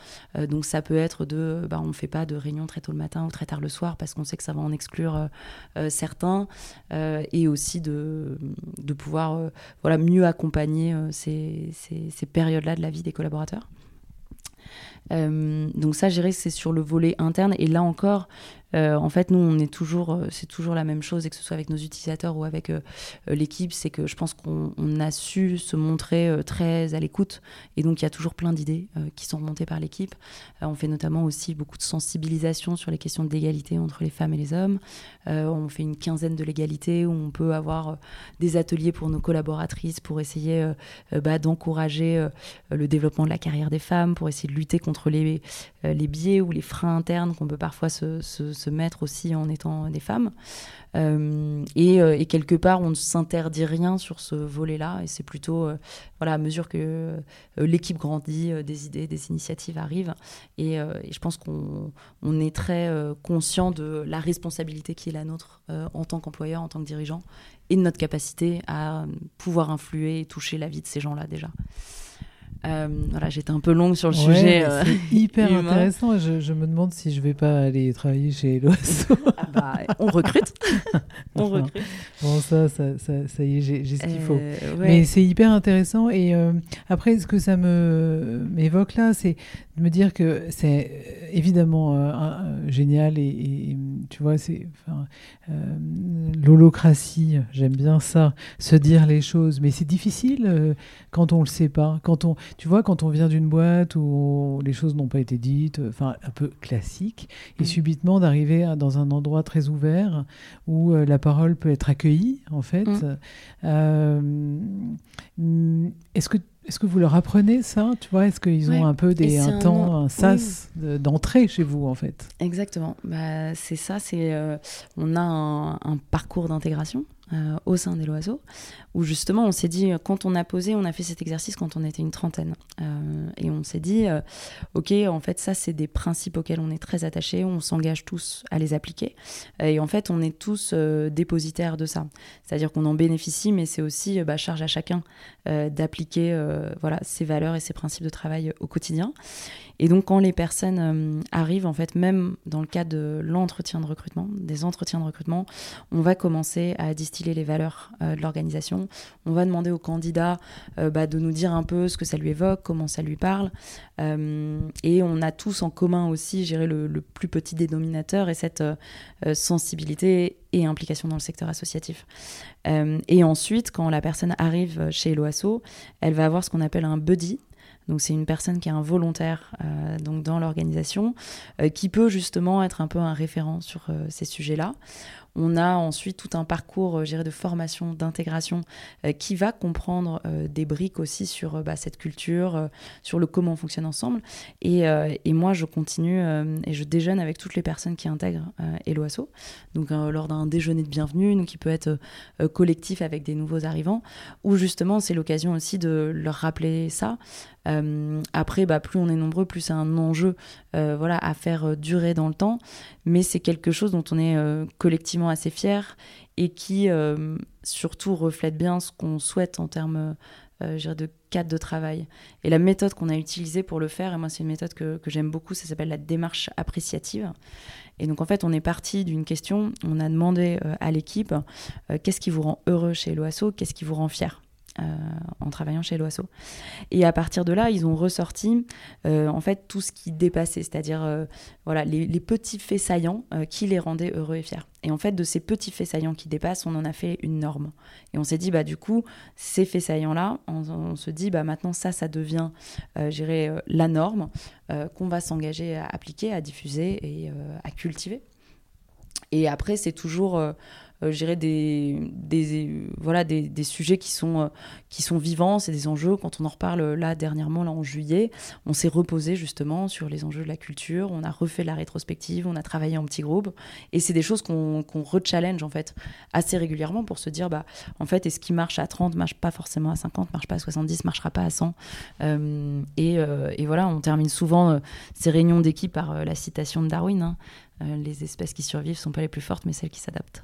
donc ça peut être de, on ne fait pas de réunion très tôt le matin ou très tard le soir parce qu'on sait que ça va en exclure certains, et aussi de, pouvoir voilà, mieux accompagner ces périodes-là de la vie des collaborateurs. Donc ça, je dirais c'est sur le volet interne. Et là encore, euh, en fait, nous, on est toujours, euh, c'est toujours la même chose, et que ce soit avec nos utilisateurs ou avec euh, l'équipe, c'est que je pense qu'on a su se montrer très à l'écoute, et donc il y a toujours plein d'idées qui sont remontées par l'équipe. on fait notamment aussi beaucoup de sensibilisation sur les questions d'égalité entre les femmes et les hommes. on fait une quinzaine de l'égalité où on peut avoir des ateliers pour nos collaboratrices pour essayer bah, d'encourager le développement de la carrière des femmes, pour essayer de lutter contre les, biais ou les freins internes qu'on peut parfois se mettre aussi en étant des femmes. Euh, euh, et, quelque part, on ne s'interdit rien sur ce volet-là. Et c'est plutôt, euh, voilà, à mesure que l'équipe grandit, des idées, des initiatives arrivent. Et, je pense qu'on on est très conscient de la responsabilité qui est la nôtre en tant qu'employeur, en tant que dirigeant, et de notre capacité à pouvoir influer et toucher la vie de ces gens-là déjà. Euh, voilà, j'étais un peu longue sur le sujet. Euh, c'est hyper intéressant. Je, je, me demande si je vais pas aller travailler chez l'OASO. ah bah, on recrute. on recrute. Bon, ça, ça, ça, y est, j'ai ce qu'il faut. Euh, Mais c'est hyper intéressant. Et après, ce que ça me m'évoque là, c'est de me dire que c'est évidemment génial. Et, tu vois, c'est l'holocratie. J'aime bien ça, se dire les choses. Mais c'est difficile quand on le sait pas. Quand on tu vois, quand on vient d'une boîte où les choses n'ont pas été dites, enfin un peu classique, et mm. subitement d'arriver dans un endroit très ouvert où euh, la parole peut être accueillie, en fait. Mm. Euh, est-ce que est-ce que vous leur apprenez ça Tu vois, est-ce qu'ils ont un peu des, un, temps, un sas d'entrée chez vous, en fait? Exactement. Bah, c'est ça. C'est, euh, on a un, parcours d'intégration euh, au sein des Loiseaux, où justement on s'est dit, quand on a posé, on a fait cet exercice quand on était une trentaine, euh, et on s'est dit, euh, ok, en fait ça c'est des principes auxquels on est très attaché, on s'engage tous à les appliquer, et en fait on est tous dépositaires de ça, c'est-à-dire qu'on en bénéficie, mais c'est aussi bah, charge à chacun d'appliquer voilà ces valeurs et ces principes de travail au quotidien. Et donc, quand les personnes euh, arrivent, en fait, même dans le cadre de l'entretien de recrutement, des entretiens de recrutement, on va commencer à les valeurs euh, de l'organisation. On va demander au candidat euh, bah, de nous dire un peu ce que ça lui évoque, comment ça lui parle. et on a tous en commun aussi, gérer le, le, plus petit dénominateur et cette sensibilité et implication dans le secteur associatif. et ensuite, quand la personne arrive chez l'OASO, elle va avoir ce qu'on appelle un buddy, donc c'est une personne qui est un volontaire euh, dans l'organisation, euh, qui peut justement être un peu un référent sur euh, ces sujets-là. On a ensuite tout un parcours géré de formation, d'intégration, qui va comprendre des briques aussi sur bah, cette culture, sur le comment on fonctionne ensemble. Et, moi, je continue et je déjeune avec toutes les personnes qui intègrent Eloasso. Donc lors d'un déjeuner de bienvenue, qui peut être collectif avec des nouveaux arrivants, où justement c'est l'occasion aussi de leur rappeler ça, euh, après, bah, plus on est nombreux, plus c'est un enjeu euh, voilà, à faire euh, durer dans le temps. Mais c'est quelque chose dont on est collectivement assez fier et qui surtout reflète bien ce qu'on souhaite en termes de cadre de travail. Et la méthode qu'on a utilisée pour le faire, et moi c'est une méthode que, que j'aime beaucoup, ça s'appelle la démarche appréciative. Et donc en fait, on est parti d'une question, on a demandé à l'équipe qu'est-ce qui vous rend heureux chez l'OASO, qu'est-ce qui vous rend fier? En travaillant chez l'OASO. Et à partir de là, ils ont ressorti euh, en fait tout ce qui dépassait, c'est-à-dire euh, voilà les, petits faits saillants qui les rendaient heureux et fiers. Et en fait, de ces petits faits saillants qui dépassent, on en a fait une norme. Et on s'est dit, bah du coup, ces faits saillants-là, on, se dit, bah maintenant ça, ça devient, euh, la norme qu'on va s'engager à appliquer, à diffuser et à cultiver. Et après, c'est toujours euh, je des, des, voilà, des, des, sujets qui sont, euh, qui sont vivants, c'est des enjeux. Quand on en reparle euh, là dernièrement, là en juillet, on s'est reposé justement sur les enjeux de la culture, on a refait la rétrospective, on a travaillé en petits groupes, et c'est des choses qu'on qu'on rechallenge en fait assez régulièrement pour se dire, bah, en fait, est-ce qui marche à 30 marche pas forcément à 50, marche pas à 70, marchera pas à 100 et, et, voilà, on termine souvent ces réunions d'équipe par la citation de Darwin. Hein. les espèces qui survivent sont pas les plus fortes, mais celles qui s'adaptent.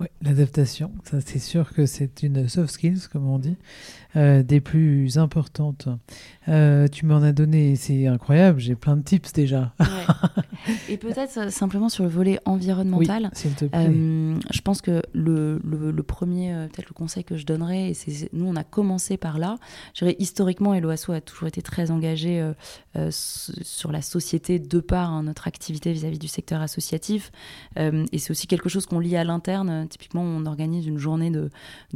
Oui, l'adaptation, ça c'est sûr que c'est une soft skills, comme on dit, euh, des plus importantes. Euh, tu m'en as donné, c'est incroyable, j'ai plein de tips déjà. Et peut-être euh, simplement sur le volet environnemental, oui, te plaît. je pense que le, le, premier, peut-être le conseil que je donnerais, et c'est nous on a commencé par là, je dirais historiquement, Eloasso a toujours été très engagé sur la société de par hein, notre activité vis-à-vis -vis du secteur associatif, et c'est aussi quelque chose qu'on lit à l'interne typiquement, on organise une journée de,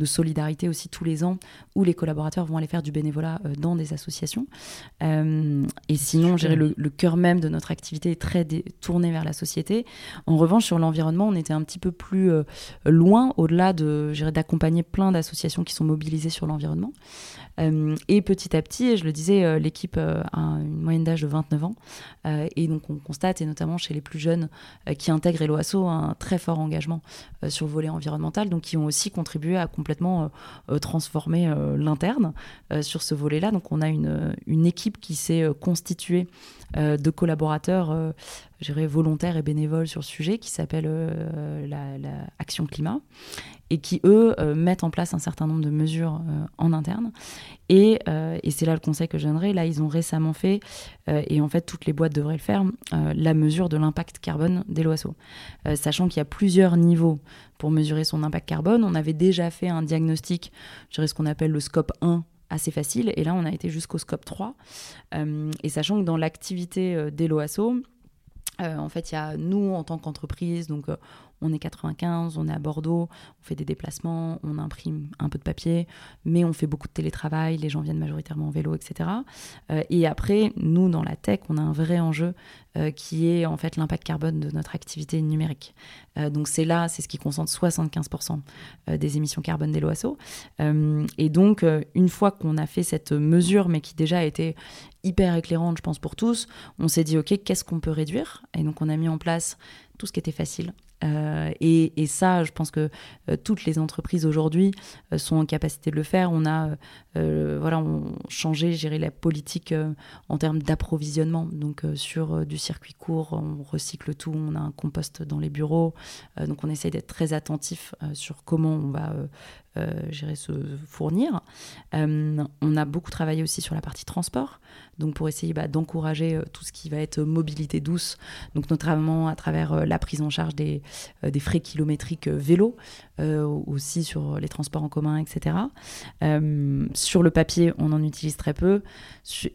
solidarité aussi tous les ans où les collaborateurs vont aller faire du bénévolat euh, dans des associations. Euh, et sinon, le, le cœur même de notre activité est très tourné vers la société. En revanche, sur l'environnement, on était un petit peu plus euh, loin, au-delà de, d'accompagner plein d'associations qui sont mobilisées sur l'environnement. Euh, et petit à petit, et je le disais, euh, l'équipe euh, a une moyenne d'âge de 29 ans. et donc on constate, et notamment chez les plus jeunes qui intègrent l'OASO, un très fort engagement sur le volet environnemental, donc qui ont aussi contribué à complètement transformer l'interne sur ce volet-là. Donc on a une équipe qui s'est constituée de collaborateurs volontaires et bénévoles sur le sujet qui s'appelle la, la, Climat et qui, eux, euh, mettent en place un certain nombre de mesures euh, en interne. Et, euh, et c'est là le conseil que je donnerais. Là, ils ont récemment fait, et en fait, toutes les boîtes devraient le faire, la mesure de l'impact carbone des l'OASO. sachant qu'il y a plusieurs niveaux pour mesurer son impact carbone. On avait déjà fait un diagnostic, je dirais ce qu'on appelle le scope 1 assez facile. Et là, on a été jusqu'au scope 3. et sachant que dans l'activité des l'OASO, en fait, il y a nous en tant qu'entreprise, donc on est 95, on est à Bordeaux, on fait des déplacements, on imprime un peu de papier, mais on fait beaucoup de télétravail, les gens viennent majoritairement en vélo, etc. Euh, et après, nous, dans la tech, on a un vrai enjeu euh, qui est en fait l'impact carbone de notre activité numérique. Euh, donc c'est là, c'est ce qui concentre 75% des émissions carbone des LOASO. et donc, une fois qu'on a fait cette mesure, mais qui déjà a été hyper éclairante, je pense, pour tous, on s'est dit, OK, qu'est-ce qu'on peut réduire? Et donc, on a mis en place tout ce qui était facile, et, et, ça, je pense que toutes les entreprises aujourd'hui sont en capacité de le faire. On a voilà, on changé, géré la politique en termes d'approvisionnement. Donc sur du circuit court, on recycle tout, on a un compost dans les bureaux. donc on essaie d'être très attentif sur comment on va se fournir. on a beaucoup travaillé aussi sur la partie transport donc pour essayer bah, d'encourager euh, tout ce qui va être mobilité douce, donc notamment à travers euh, la prise en charge des, euh, des frais kilométriques vélo, aussi sur les transports en commun, etc. sur le papier, on en utilise très peu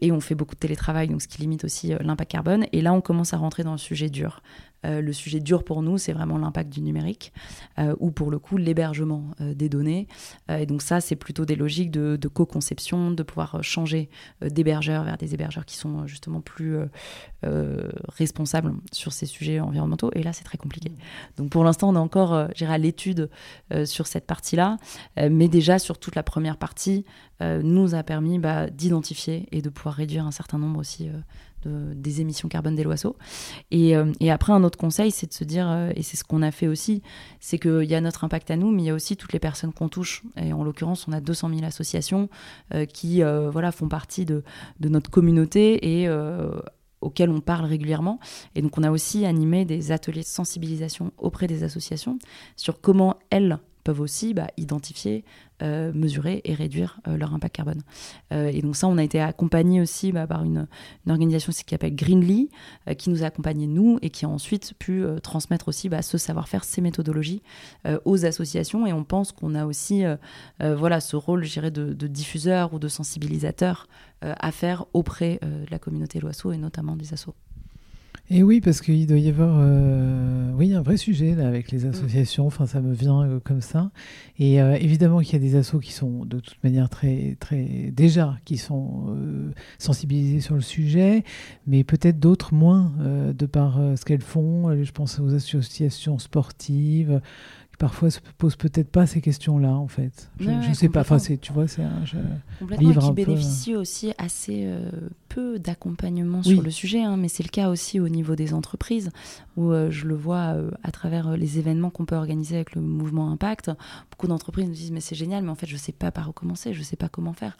et on fait beaucoup de télétravail, donc ce qui limite aussi l'impact carbone. Et là, on commence à rentrer dans le sujet dur. Euh, le sujet dur pour nous, c'est vraiment l'impact du numérique, euh, ou pour le coup l'hébergement euh, des données. et donc ça, c'est plutôt des logiques de, co-conception, de pouvoir changer d'hébergeurs vers des hébergeurs qui sont justement plus responsables sur ces sujets environnementaux. Et là, c'est très compliqué. Donc pour l'instant, on est encore, à l'étude sur cette partie-là, mais déjà sur toute la première partie, nous a permis bah, d'identifier et de pouvoir réduire un certain nombre aussi des émissions carbone des loiseaux. Et, euh, et, après, un autre conseil, c'est de se dire, euh, et c'est ce qu'on a fait aussi, c'est qu'il y a notre impact à nous, mais il y a aussi toutes les personnes qu'on touche. Et en l'occurrence, on a 200 000 associations euh, qui voilà, font partie de, de notre communauté et auxquelles on parle régulièrement. Et donc, on a aussi animé des ateliers de sensibilisation auprès des associations sur comment elles peuvent aussi bah, identifier, euh, mesurer et réduire euh, leur impact carbone. Euh, et donc ça, on a été accompagné aussi bah, par une, organisation qui s'appelle Greenly, qui nous a accompagnés nous et qui a ensuite pu transmettre aussi bah, ce savoir-faire, ces méthodologies aux associations. Et on pense qu'on a aussi voilà, ce rôle, je de, de diffuseur ou de sensibilisateur à faire auprès de la communauté Loiseau et notamment des assos. Et oui, parce qu'il doit y avoir euh, oui, un vrai sujet là, avec les mm. associations, enfin ça me vient euh, comme ça. Et euh, évidemment qu'il y a des assos qui sont de toute manière très, très déjà, qui sont sensibilisés sur le sujet, mais peut-être d'autres moins, de par ce qu'elles font. Je pense aux associations sportives, parfois se posent peut-être pas ces questions-là, en fait. Je, ne sais pas. Enfin, tu vois, c'est un livre qui bénéficie aussi assez euh, peu d'accompagnement sur le sujet, hein, mais c'est le cas aussi au niveau des entreprises, où euh, je le vois euh, à travers les événements qu'on peut organiser avec le mouvement Impact. Beaucoup d'entreprises nous disent mais c'est génial, mais en fait je sais pas par où commencer, je sais pas comment faire.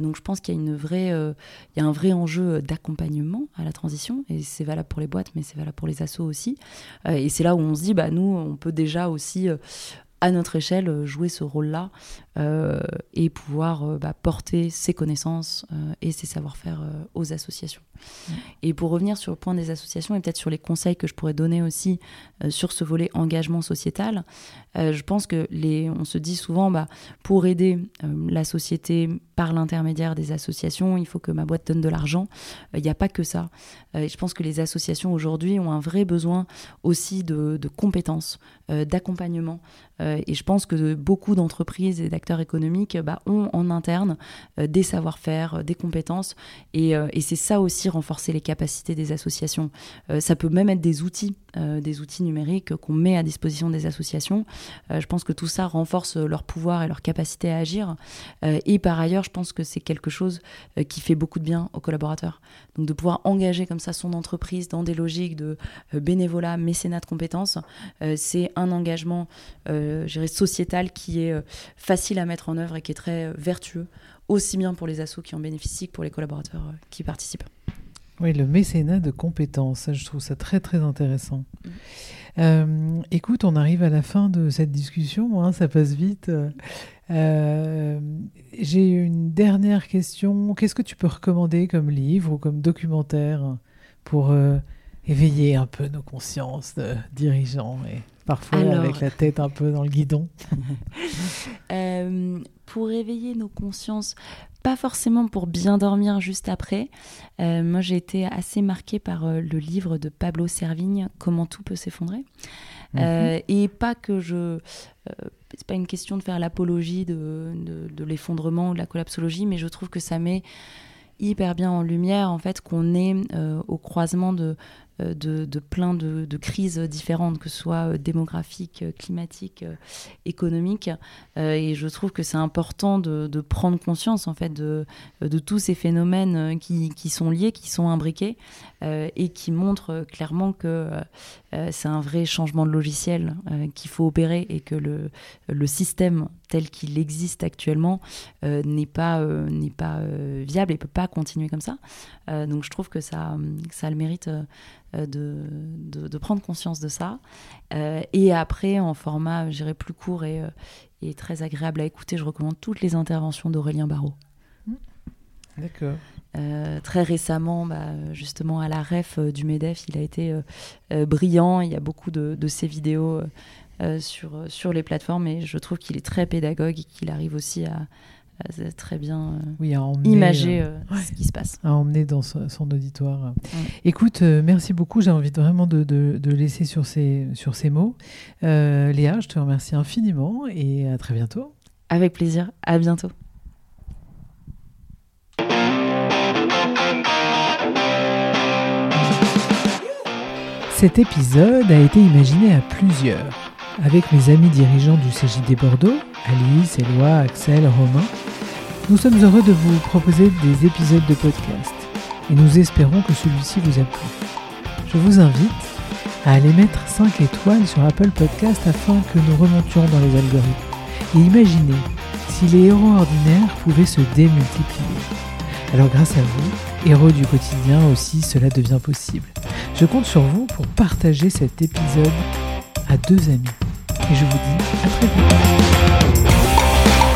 donc je pense qu'il y a une vraie, il y a un vrai enjeu d'accompagnement à la transition, et c'est valable pour les boîtes, mais c'est valable pour les assos aussi. et c'est là où on se dit bah nous on peut déjà aussi à notre échelle, euh, jouer ce rôle-là euh, et pouvoir euh, bah, porter ses connaissances et ses savoir-faire aux associations. Et pour revenir sur le point des associations et peut-être sur les conseils que je pourrais donner aussi sur ce volet engagement sociétal, je pense que les, on se dit souvent, bah, pour aider la société par l'intermédiaire des associations, il faut que ma boîte donne de l'argent. Il n'y a pas que ça. je pense que les associations aujourd'hui ont un vrai besoin aussi de, de compétences, d'accompagnement. et je pense que beaucoup d'entreprises et d'acteurs économiques bah, ont en interne des savoir-faire, des compétences. Et, et c'est ça aussi renforcer les capacités des associations. ça peut même être des outils, des outils numériques qu'on met à disposition des associations. je pense que tout ça renforce leur pouvoir et leur capacité à agir. et par ailleurs, je pense que c'est quelque chose euh, qui fait beaucoup de bien aux collaborateurs. Donc de pouvoir engager comme ça son entreprise dans des logiques de euh, bénévolat, mécénat de compétences, euh, c'est un engagement euh, sociétal qui est facile à mettre en œuvre et qui est très vertueux, aussi bien pour les assos qui en bénéficient que pour les collaborateurs qui participent. Oui, le mécénat de compétences, je trouve ça très très intéressant. Mm. écoute, on arrive à la fin de cette discussion, hein, ça passe vite. Euh, j'ai une dernière question. Qu'est-ce que tu peux recommander comme livre ou comme documentaire pour euh, éveiller un peu nos consciences de dirigeants et parfois avec la tête un peu dans le guidon euh, Pour éveiller nos consciences, pas forcément pour bien dormir juste après. moi, j'ai été assez marquée par le livre de Pablo Servigne, Comment tout peut s'effondrer. Mhm. et pas que je c'est pas une question de faire l'apologie de, de, l'effondrement ou de la collapsologie, mais je trouve que ça met hyper bien en lumière en fait qu'on est euh, au croisement de de, plein de, crises différentes, que ce soit démographiques, climatiques, économiques. et je trouve que c'est important de, prendre conscience en fait de, tous ces phénomènes qui, sont liés, qui sont imbriqués et qui montrent clairement que c'est un vrai changement de logiciel qu'il faut opérer et que le, système tel qu'il existe actuellement n'est pas, pas viable et peut pas continuer comme ça. donc je trouve que ça, ça a le mérite euh, de, de, prendre conscience de ça. Euh, et après, en format, j'irai plus court et, euh, et, très agréable à écouter, je recommande toutes les interventions d'Aurélien Barraud. Mmh. D'accord. très récemment, bah, justement à la ref du MEDEF, il a été brillant. Il y a beaucoup de, de ses vidéos sur, sur les plateformes et je trouve qu'il est très pédagogue et qu'il arrive aussi à, très bien euh, oui, à imager euh, euh, ce qui se passe. À emmener dans son, auditoire. Écoute, merci beaucoup. J'ai envie vraiment de, de, laisser sur ces, sur ces mots. Léa, je te remercie infiniment et à très bientôt. Avec plaisir. À bientôt. Cet épisode a été imaginé à plusieurs, avec mes amis dirigeants du CJD Bordeaux, Alice, Éloi, Axel, Romain, nous sommes heureux de vous proposer des épisodes de podcast et nous espérons que celui-ci vous a plu. Je vous invite à aller mettre 5 étoiles sur Apple Podcast afin que nous remontions dans les algorithmes. Et imaginez si les héros ordinaires pouvaient se démultiplier. Alors grâce à vous, héros du quotidien aussi, cela devient possible. Je compte sur vous pour partager cet épisode à deux amis. Et je vous dis à très vite.